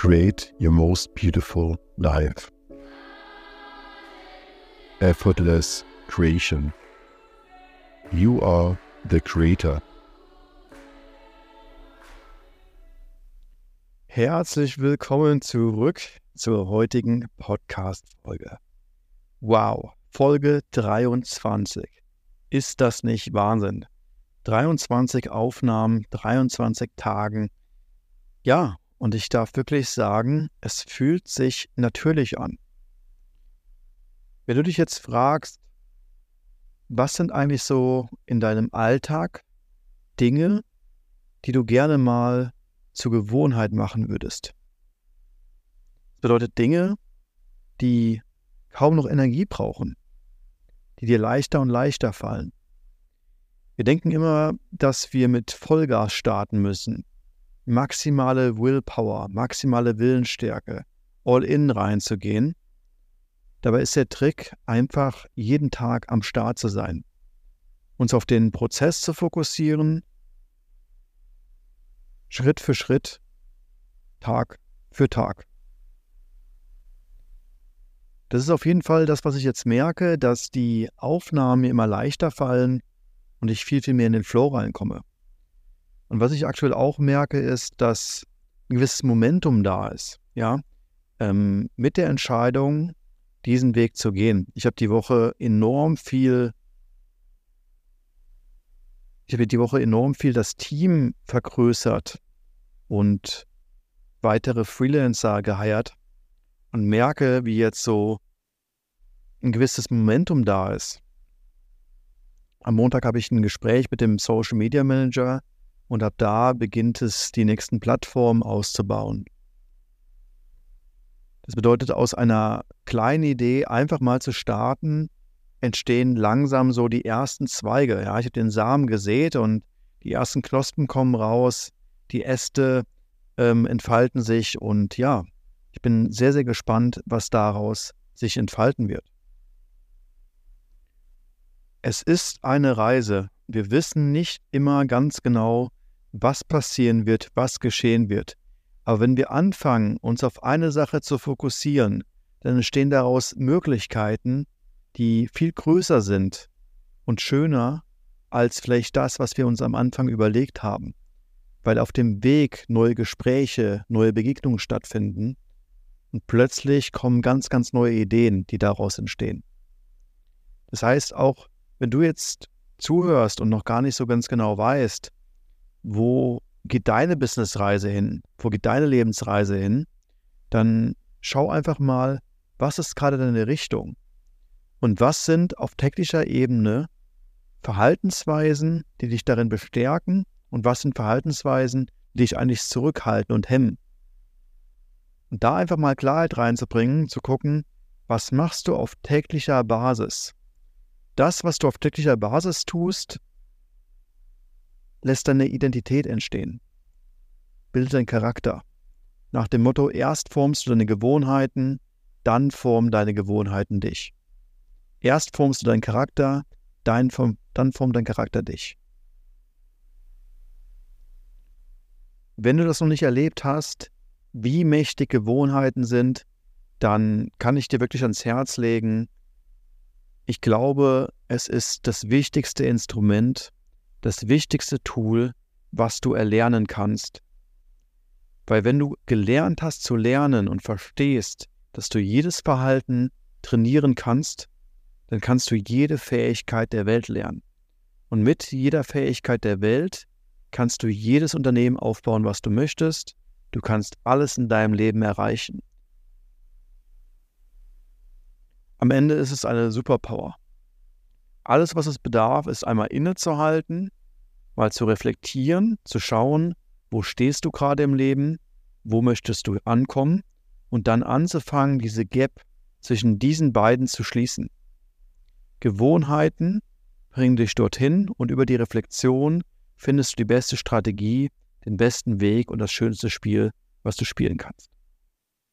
create your most beautiful life. Effortless creation. You are the creator. Herzlich willkommen zurück zur heutigen Podcast-Folge. Wow, Folge 23. Ist das nicht Wahnsinn? 23 Aufnahmen, 23 Tagen. Ja, und ich darf wirklich sagen, es fühlt sich natürlich an. Wenn du dich jetzt fragst, was sind eigentlich so in deinem Alltag Dinge, die du gerne mal zur Gewohnheit machen würdest? Das bedeutet Dinge, die kaum noch Energie brauchen, die dir leichter und leichter fallen. Wir denken immer, dass wir mit Vollgas starten müssen. Maximale Willpower, maximale Willensstärke, all in reinzugehen. Dabei ist der Trick, einfach jeden Tag am Start zu sein, uns auf den Prozess zu fokussieren, Schritt für Schritt, Tag für Tag. Das ist auf jeden Fall das, was ich jetzt merke, dass die Aufnahmen mir immer leichter fallen, und ich viel, viel mehr in den Flow reinkomme. Und was ich aktuell auch merke, ist, dass ein gewisses Momentum da ist, ja, ähm, mit der Entscheidung, diesen Weg zu gehen. Ich habe die Woche enorm viel, ich habe die Woche enorm viel das Team vergrößert und weitere Freelancer geheiert und merke, wie jetzt so ein gewisses Momentum da ist. Am Montag habe ich ein Gespräch mit dem Social Media Manager und ab da beginnt es, die nächsten Plattformen auszubauen. Das bedeutet, aus einer kleinen Idee einfach mal zu starten, entstehen langsam so die ersten Zweige. Ja, ich habe den Samen gesät und die ersten Knospen kommen raus, die Äste ähm, entfalten sich und ja, ich bin sehr, sehr gespannt, was daraus sich entfalten wird. Es ist eine Reise. Wir wissen nicht immer ganz genau, was passieren wird, was geschehen wird. Aber wenn wir anfangen, uns auf eine Sache zu fokussieren, dann entstehen daraus Möglichkeiten, die viel größer sind und schöner als vielleicht das, was wir uns am Anfang überlegt haben. Weil auf dem Weg neue Gespräche, neue Begegnungen stattfinden und plötzlich kommen ganz, ganz neue Ideen, die daraus entstehen. Das heißt, auch wenn du jetzt zuhörst und noch gar nicht so ganz genau weißt, wo geht deine Businessreise hin, wo geht deine Lebensreise hin, dann schau einfach mal, was ist gerade deine Richtung und was sind auf technischer Ebene Verhaltensweisen, die dich darin bestärken und was sind Verhaltensweisen, die dich eigentlich zurückhalten und hemmen. Und da einfach mal Klarheit reinzubringen, zu gucken, was machst du auf täglicher Basis? das, was du auf täglicher Basis tust, lässt deine Identität entstehen, bildet deinen Charakter. Nach dem Motto, erst formst du deine Gewohnheiten, dann formen deine Gewohnheiten dich. Erst formst du deinen Charakter, dann formt dein Charakter dich. Wenn du das noch nicht erlebt hast, wie mächtig Gewohnheiten sind, dann kann ich dir wirklich ans Herz legen, ich glaube, es ist das wichtigste Instrument, das wichtigste Tool, was du erlernen kannst. Weil wenn du gelernt hast zu lernen und verstehst, dass du jedes Verhalten trainieren kannst, dann kannst du jede Fähigkeit der Welt lernen. Und mit jeder Fähigkeit der Welt kannst du jedes Unternehmen aufbauen, was du möchtest. Du kannst alles in deinem Leben erreichen. Am Ende ist es eine Superpower. Alles, was es bedarf, ist einmal innezuhalten, mal zu reflektieren, zu schauen, wo stehst du gerade im Leben, wo möchtest du ankommen und dann anzufangen, diese Gap zwischen diesen beiden zu schließen. Gewohnheiten bringen dich dorthin und über die Reflexion findest du die beste Strategie, den besten Weg und das schönste Spiel, was du spielen kannst.